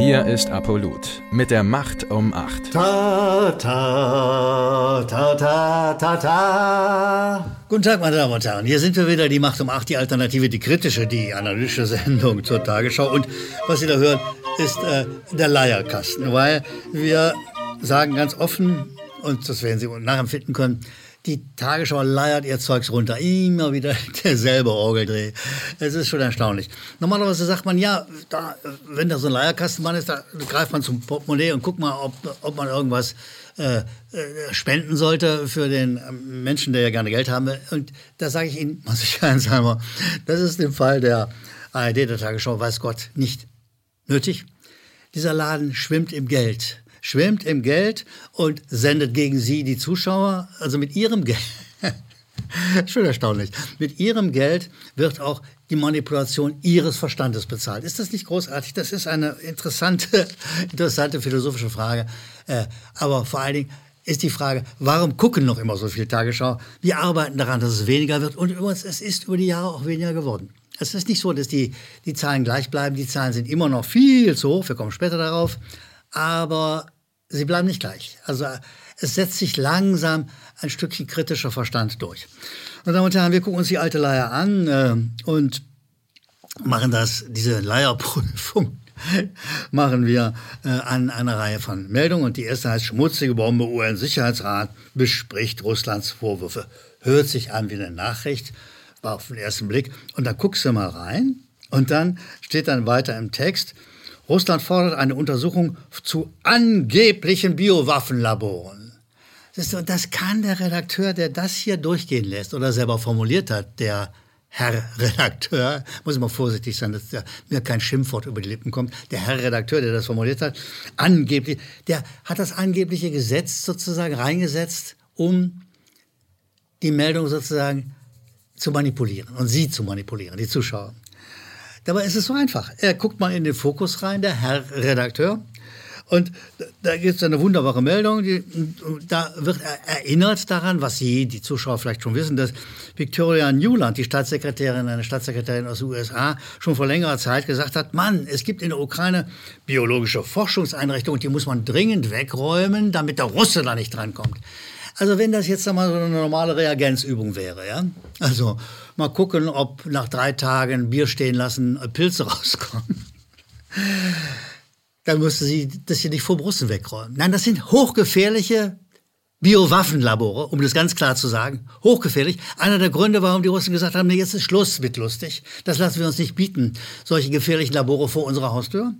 Hier ist Apollut mit der Macht um 8. Ta, ta, ta, ta, ta, ta. Guten Tag, meine Damen und Herren. Hier sind wir wieder, die Macht um 8, die Alternative, die kritische, die analytische Sendung zur Tagesschau. Und was Sie da hören, ist äh, der Leierkasten, weil wir sagen ganz offen, und das werden Sie nachempfinden können, die Tagesschau leiert ihr Zeugs runter. Immer wieder derselbe Orgeldreh. Es ist schon erstaunlich. Normalerweise sagt man, ja, da, wenn da so ein Leierkastenmann ist, da greift man zum Portemonnaie und guckt mal, ob, ob man irgendwas äh, äh, spenden sollte für den Menschen, der ja gerne Geld haben will. Und da sage ich Ihnen, mal sicherheitshalber, das ist im Fall der ARD, der Tagesschau, weiß Gott, nicht nötig. Dieser Laden schwimmt im Geld schwimmt im Geld und sendet gegen sie die Zuschauer, also mit ihrem Geld. Schon erstaunlich. Mit ihrem Geld wird auch die Manipulation ihres Verstandes bezahlt. Ist das nicht großartig? Das ist eine interessante, interessante philosophische Frage. Äh, aber vor allen Dingen ist die Frage, warum gucken noch immer so viel Tagesschau? Wir arbeiten daran, dass es weniger wird. Und übrigens, es ist über die Jahre auch weniger geworden. Es ist nicht so, dass die, die Zahlen gleich bleiben. Die Zahlen sind immer noch viel zu hoch. Wir kommen später darauf aber sie bleiben nicht gleich. Also es setzt sich langsam ein Stückchen kritischer Verstand durch. Meine Damen und Herren, wir gucken uns die alte Leier an äh, und machen das, diese Leierprüfung machen wir äh, an einer Reihe von Meldungen. Und die erste heißt Schmutzige Bombe, UN-Sicherheitsrat bespricht Russlands Vorwürfe. Hört sich an wie eine Nachricht, war auf den ersten Blick. Und dann guckst du mal rein und dann steht dann weiter im Text, Russland fordert eine Untersuchung zu angeblichen Biowaffenlaboren. Das kann der Redakteur, der das hier durchgehen lässt oder selber formuliert hat, der Herr Redakteur, muss ich mal vorsichtig sein, dass mir kein Schimpfwort über die Lippen kommt, der Herr Redakteur, der das formuliert hat, angeblich, der hat das angebliche Gesetz sozusagen reingesetzt, um die Meldung sozusagen zu manipulieren und sie zu manipulieren, die Zuschauer. Dabei ist es so einfach. Er guckt mal in den Fokus rein, der Herr Redakteur. Und da gibt es eine wunderbare Meldung, die, da wird er erinnert daran, was Sie, die Zuschauer vielleicht schon wissen, dass Victoria Newland, die Staatssekretärin, eine Staatssekretärin aus den USA, schon vor längerer Zeit gesagt hat, Mann, es gibt in der Ukraine biologische Forschungseinrichtungen, die muss man dringend wegräumen, damit der Russe da nicht drankommt. Also wenn das jetzt einmal so eine normale Reagenzübung wäre, ja, also mal gucken, ob nach drei Tagen Bier stehen lassen Pilze rauskommen, dann müsste sie das hier nicht vor Russen wegräumen. Nein, das sind hochgefährliche Biowaffenlabore, um das ganz klar zu sagen. Hochgefährlich. Einer der Gründe, warum die Russen gesagt haben, nee, jetzt ist Schluss mit lustig. Das lassen wir uns nicht bieten, solche gefährlichen Labore vor unserer Haustür.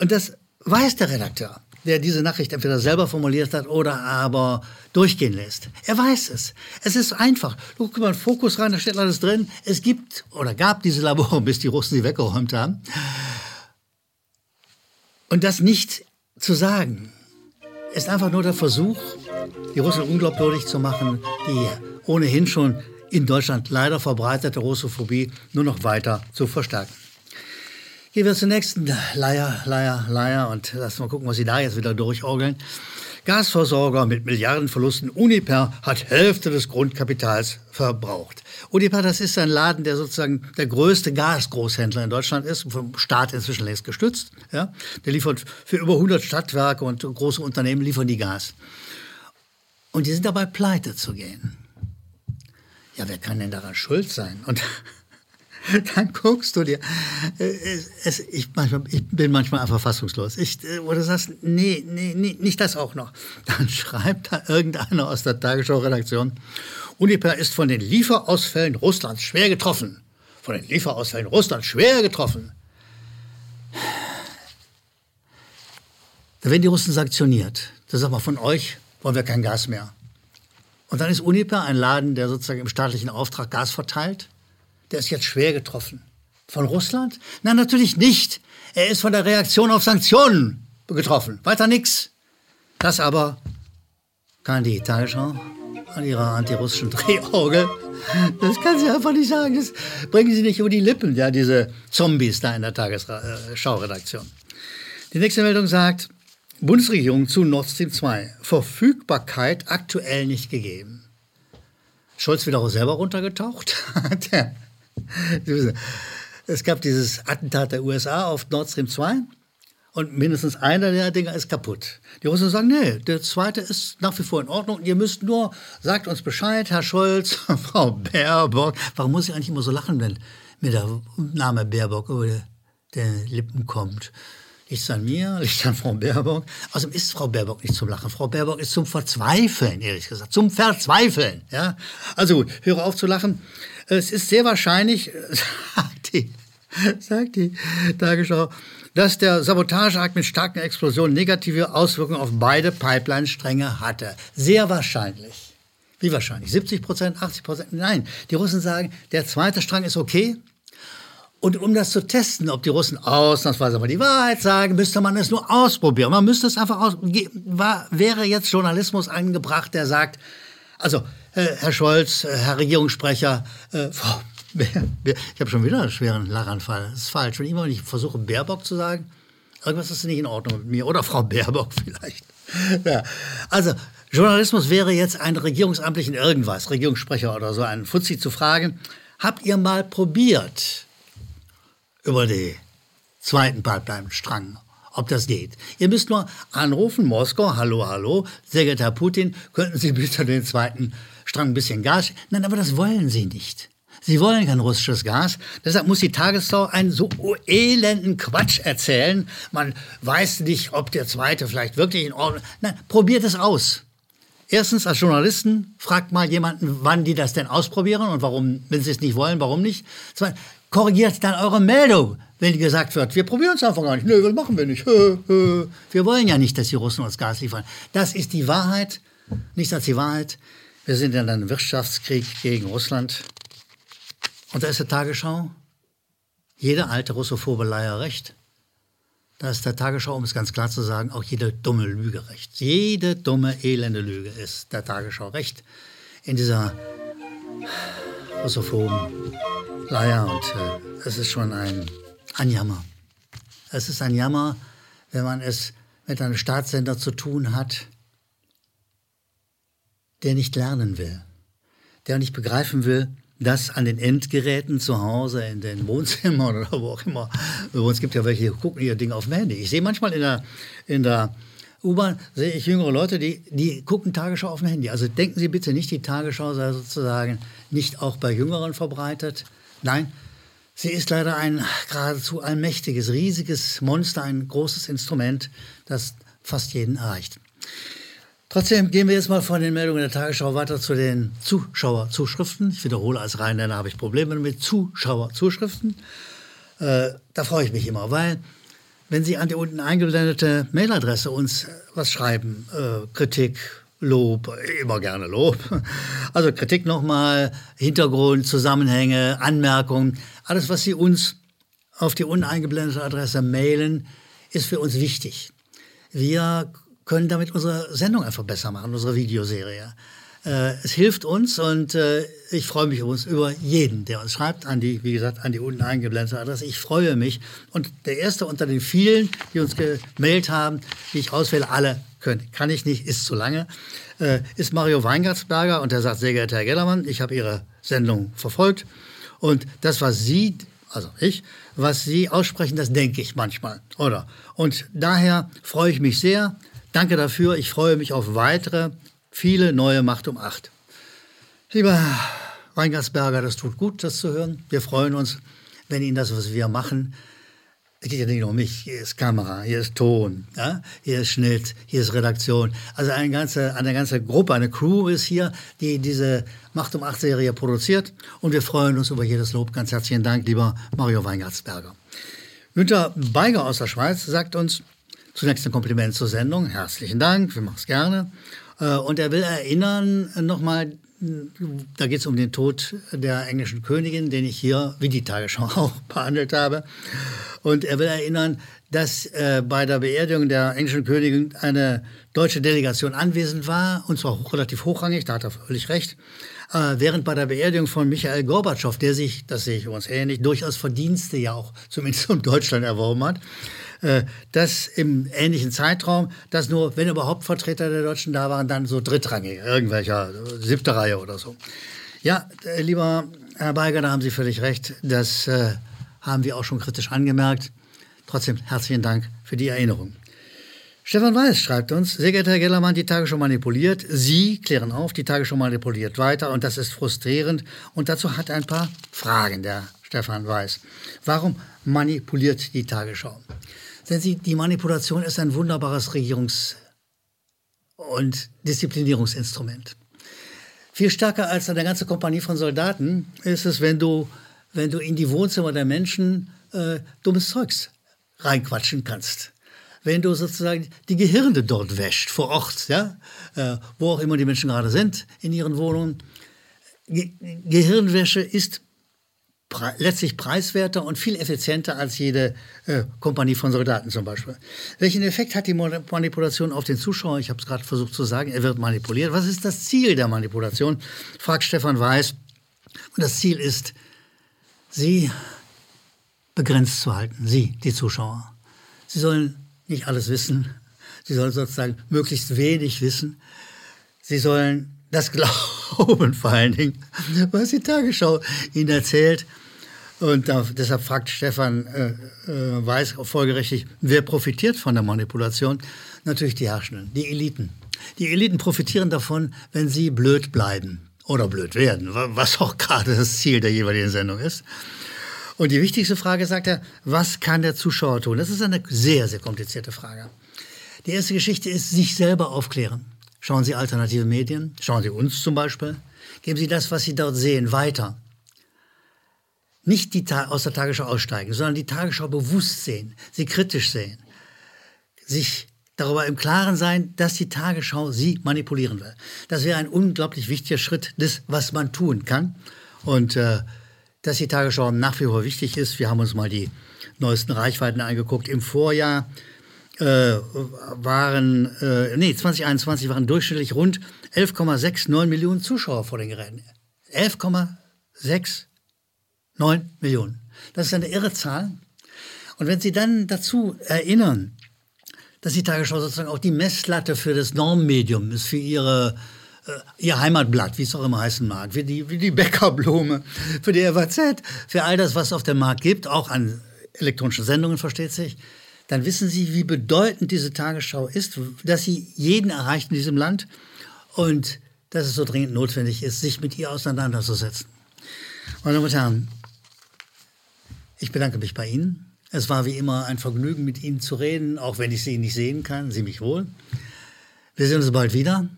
Und das weiß der Redakteur der diese Nachricht entweder selber formuliert hat oder aber durchgehen lässt. Er weiß es. Es ist einfach. Guck mal einen Fokus rein, da steht alles drin. Es gibt oder gab diese Labore, bis die Russen sie weggeräumt haben. Und das nicht zu sagen, ist einfach nur der Versuch, die Russen unglaubwürdig zu machen, die ohnehin schon in Deutschland leider verbreitete Russophobie nur noch weiter zu verstärken. Gehen wir zur nächsten Leier, Leier, Leier und lass mal gucken, was Sie da jetzt wieder durchorgeln. Gasversorger mit Milliardenverlusten. Uniper hat Hälfte des Grundkapitals verbraucht. Uniper, das ist ein Laden, der sozusagen der größte Gasgroßhändler in Deutschland ist, vom Staat inzwischen längst gestützt. Ja? Der liefert für über 100 Stadtwerke und große Unternehmen liefern die Gas. Und die sind dabei pleite zu gehen. Ja, wer kann denn daran schuld sein? Und dann guckst du dir. Äh, es, ich, manchmal, ich bin manchmal einfach fassungslos. Ich, äh, du sagst, nee, nee, nee, nicht das auch noch. Dann schreibt da irgendeiner aus der Tagesschau-Redaktion, Uniper ist von den Lieferausfällen Russlands schwer getroffen. Von den Lieferausfällen Russlands schwer getroffen. Da werden die Russen sanktioniert. Da sagt man, von euch wollen wir kein Gas mehr. Und dann ist Uniper ein Laden, der sozusagen im staatlichen Auftrag Gas verteilt der ist jetzt schwer getroffen. Von Russland? Nein, natürlich nicht. Er ist von der Reaktion auf Sanktionen getroffen. Weiter nichts. Das aber kann die Tagesschau an ihrer antirussischen Drehorgel. Das kann sie einfach nicht sagen. Das bringen sie nicht über die Lippen, ja, diese Zombies da in der Tagesschau-Redaktion. Die nächste Meldung sagt, Bundesregierung zu Nord Stream 2. Verfügbarkeit aktuell nicht gegeben. Scholz wieder auch selber runtergetaucht? Es gab dieses Attentat der USA auf Nord Stream 2 und mindestens einer der Dinger ist kaputt. Die Russen sagen, nee, der zweite ist nach wie vor in Ordnung. Ihr müsst nur, sagt uns Bescheid, Herr Scholz, Frau Baerbock. Warum muss ich eigentlich immer so lachen, wenn mir der Name Baerbock über die Lippen kommt? Liegt an mir? Liegt an Frau Baerbock? Außerdem ist Frau Baerbock nicht zum Lachen. Frau Baerbock ist zum Verzweifeln, ehrlich gesagt. Zum Verzweifeln. Ja? Also gut, höre auf zu lachen. Es ist sehr wahrscheinlich, sagt die, sagt die Tagesschau, dass der Sabotageakt mit starken Explosionen negative Auswirkungen auf beide Pipeline-Stränge hatte. Sehr wahrscheinlich. Wie wahrscheinlich? 70 Prozent, 80 Prozent? Nein, die Russen sagen, der zweite Strang ist okay. Und um das zu testen, ob die Russen ausnahmsweise mal die Wahrheit sagen, müsste man es nur ausprobieren. Man müsste es einfach aus. War, wäre jetzt Journalismus angebracht, der sagt, also äh, Herr Scholz, äh, Herr Regierungssprecher, äh, Frau ich habe schon wieder einen schweren Lachanfall. Das ist falsch. Wenn ich immer ich versuche, Baerbock zu sagen, irgendwas ist nicht in Ordnung mit mir. Oder Frau Baerbock vielleicht. Ja. Also, Journalismus wäre jetzt ein regierungsamtlichen irgendwas, Regierungssprecher oder so, einen Fuzzi zu fragen, habt ihr mal probiert über den zweiten Pipeline-Strang, ob das geht? Ihr müsst nur anrufen, Moskau, hallo, hallo, sehr geehrter Herr Putin, könnten Sie bitte den zweiten Strang ein bisschen Gas... Nein, aber das wollen Sie nicht. Sie wollen kein russisches Gas. Deshalb muss die Tagesschau einen so elenden Quatsch erzählen. Man weiß nicht, ob der zweite vielleicht wirklich in Ordnung ist. Nein, probiert es aus. Erstens, als Journalisten, fragt mal jemanden, wann die das denn ausprobieren und warum, wenn sie es nicht wollen, warum nicht. Zweitens, korrigiert dann eure Meldung, wenn gesagt wird, wir probieren es einfach gar nicht. Nö, das machen wir nicht. Wir wollen ja nicht, dass die Russen uns Gas liefern. Das ist die Wahrheit, nichts als die Wahrheit. Wir sind in einem Wirtschaftskrieg gegen Russland. Und da ist der Tagesschau, jede alte russophobe Leier recht. Da ist der Tagesschau, um es ganz klar zu sagen, auch jede dumme Lüge recht. Jede dumme, elende Lüge ist der Tagesschau recht. In dieser russophoben Leier. Und äh, es ist schon ein, ein Jammer. Es ist ein Jammer, wenn man es mit einem Staatssender zu tun hat, der nicht lernen will, der nicht begreifen will, dass an den Endgeräten zu Hause, in den Wohnzimmern oder wo auch immer, es gibt ja welche, die gucken ihr Ding auf dem Handy. Ich sehe manchmal in der, in der U-Bahn, sehe ich jüngere Leute, die, die gucken Tagesschau auf dem Handy. Also denken Sie bitte nicht, die Tagesschau sei sozusagen nicht auch bei Jüngeren verbreitet. Nein, sie ist leider ein geradezu allmächtiges, riesiges Monster, ein großes Instrument, das fast jeden erreicht. Trotzdem gehen wir jetzt mal von den Meldungen der Tagesschau weiter zu den Zuschauerzuschriften. Ich wiederhole, als Rheinländer habe ich Probleme mit Zuschauerzuschriften. Äh, da freue ich mich immer, weil wenn Sie an die unten eingeblendete Mailadresse uns was schreiben, äh, Kritik, Lob, immer gerne Lob. Also Kritik nochmal, Hintergrund, Zusammenhänge, Anmerkungen, alles, was Sie uns auf die uneingeblendete Adresse mailen, ist für uns wichtig. Wir können damit unsere Sendung einfach besser machen, unsere Videoserie. Äh, es hilft uns und äh, ich freue mich uns über jeden, der uns schreibt, an die, wie gesagt, an die unten eingeblendete Adresse. Ich freue mich. Und der erste unter den vielen, die uns gemailt haben, die ich auswähle, alle können, kann ich nicht, ist zu lange, äh, ist Mario Weingartsberger und der sagt, sehr geehrter Herr Gellermann, ich habe Ihre Sendung verfolgt und das, was Sie, also ich, was Sie aussprechen, das denke ich manchmal, oder? Und daher freue ich mich sehr, Danke dafür. Ich freue mich auf weitere, viele neue Macht um acht. Lieber Weingartsberger, das tut gut, das zu hören. Wir freuen uns, wenn Ihnen das, was wir machen, es geht ja nicht nur um mich. Hier ist Kamera, hier ist Ton, ja? hier ist Schnitt, hier ist Redaktion. Also eine ganze, eine ganze Gruppe, eine Crew ist hier, die diese Macht um acht Serie produziert. Und wir freuen uns über jedes Lob. Ganz herzlichen Dank, lieber Mario Weingartsberger. Günter Beiger aus der Schweiz sagt uns, Zunächst ein Kompliment zur Sendung. Herzlichen Dank, wir machen es gerne. Äh, und er will erinnern nochmal, da geht es um den Tod der englischen Königin, den ich hier, wie die Tagesschau auch, behandelt habe. Und er will erinnern, dass äh, bei der Beerdigung der englischen Königin eine deutsche Delegation anwesend war, und zwar relativ hochrangig, da hat er völlig recht. Äh, während bei der Beerdigung von Michael Gorbatschow, der sich, das sehe ich uns ähnlich, durchaus Verdienste ja auch zumindest um Deutschland erworben hat, äh, dass im ähnlichen Zeitraum, dass nur, wenn überhaupt Vertreter der Deutschen da waren, dann so drittrangig, irgendwelcher siebte Reihe oder so. Ja, äh, lieber Herr Beiger, da haben Sie völlig recht. Das äh, haben wir auch schon kritisch angemerkt. trotzdem herzlichen Dank für die Erinnerung. Stefan Weiß schreibt uns, sehr geehrter Herr Gellermann, die Tagesschau manipuliert. Sie klären auf, die Tagesschau manipuliert weiter und das ist frustrierend. Und dazu hat ein paar Fragen der Stefan Weiß. Warum manipuliert die Tagesschau? Denn sie, die Manipulation ist ein wunderbares Regierungs- und Disziplinierungsinstrument. Viel stärker als eine ganze Kompanie von Soldaten ist es, wenn du, wenn du in die Wohnzimmer der Menschen äh, dummes Zeugs reinquatschen kannst wenn du sozusagen die Gehirne dort wäscht, vor Ort, ja, äh, wo auch immer die Menschen gerade sind in ihren Wohnungen. Ge Gehirnwäsche ist pre letztlich preiswerter und viel effizienter als jede äh, Kompanie von Soldaten zum Beispiel. Welchen Effekt hat die Manipulation auf den Zuschauer? Ich habe es gerade versucht zu sagen, er wird manipuliert. Was ist das Ziel der Manipulation? fragt Stefan Weiß. Und das Ziel ist, sie begrenzt zu halten, sie, die Zuschauer. Sie sollen nicht alles wissen. Sie sollen sozusagen möglichst wenig wissen. Sie sollen das glauben, vor allen Dingen, was die Tagesschau ihnen erzählt. Und da, deshalb fragt Stefan äh, äh, Weiß folgerichtig, wer profitiert von der Manipulation? Natürlich die Herrschenden, die Eliten. Die Eliten profitieren davon, wenn sie blöd bleiben oder blöd werden, was auch gerade das Ziel der jeweiligen Sendung ist. Und die wichtigste Frage sagt er, was kann der Zuschauer tun? Das ist eine sehr, sehr komplizierte Frage. Die erste Geschichte ist, sich selber aufklären. Schauen Sie alternative Medien, schauen Sie uns zum Beispiel. Geben Sie das, was Sie dort sehen, weiter. Nicht die aus der Tagesschau aussteigen, sondern die Tagesschau bewusst sehen, sie kritisch sehen. Sich darüber im Klaren sein, dass die Tagesschau sie manipulieren will. Das wäre ein unglaublich wichtiger Schritt des, was man tun kann. Und äh, dass die Tagesschau nach wie vor wichtig ist. Wir haben uns mal die neuesten Reichweiten angeguckt. Im Vorjahr äh, waren, äh, nee, 2021 waren durchschnittlich rund 11,69 Millionen Zuschauer vor den Geräten. 11,69 Millionen. Das ist eine irre Zahl. Und wenn Sie dann dazu erinnern, dass die Tagesschau sozusagen auch die Messlatte für das Normmedium ist, für ihre äh, ihr Heimatblatt, wie es auch immer heißen mag, wie die, wie die Bäckerblume, für die FAZ, für all das, was es auf dem Markt gibt, auch an elektronischen Sendungen, versteht sich, dann wissen Sie, wie bedeutend diese Tagesschau ist, dass sie jeden erreicht in diesem Land und dass es so dringend notwendig ist, sich mit ihr auseinanderzusetzen. Meine Damen und Herren, ich bedanke mich bei Ihnen. Es war wie immer ein Vergnügen, mit Ihnen zu reden, auch wenn ich Sie nicht sehen kann, Sie mich wohl. Wir sehen uns bald wieder.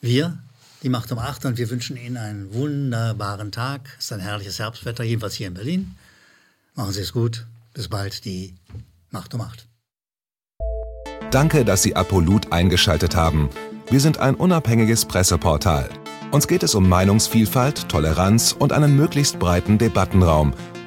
Wir, die Macht um 8 und wir wünschen Ihnen einen wunderbaren Tag. Es ist ein herrliches Herbstwetter, jedenfalls hier in Berlin. Machen Sie es gut. Bis bald, die Macht um 8. Danke, dass Sie Apolut eingeschaltet haben. Wir sind ein unabhängiges Presseportal. Uns geht es um Meinungsvielfalt, Toleranz und einen möglichst breiten Debattenraum,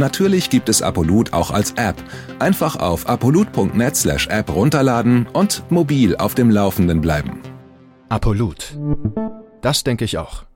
Natürlich gibt es Apolut auch als App. Einfach auf apolut.net/app runterladen und mobil auf dem Laufenden bleiben. Apolut. Das denke ich auch.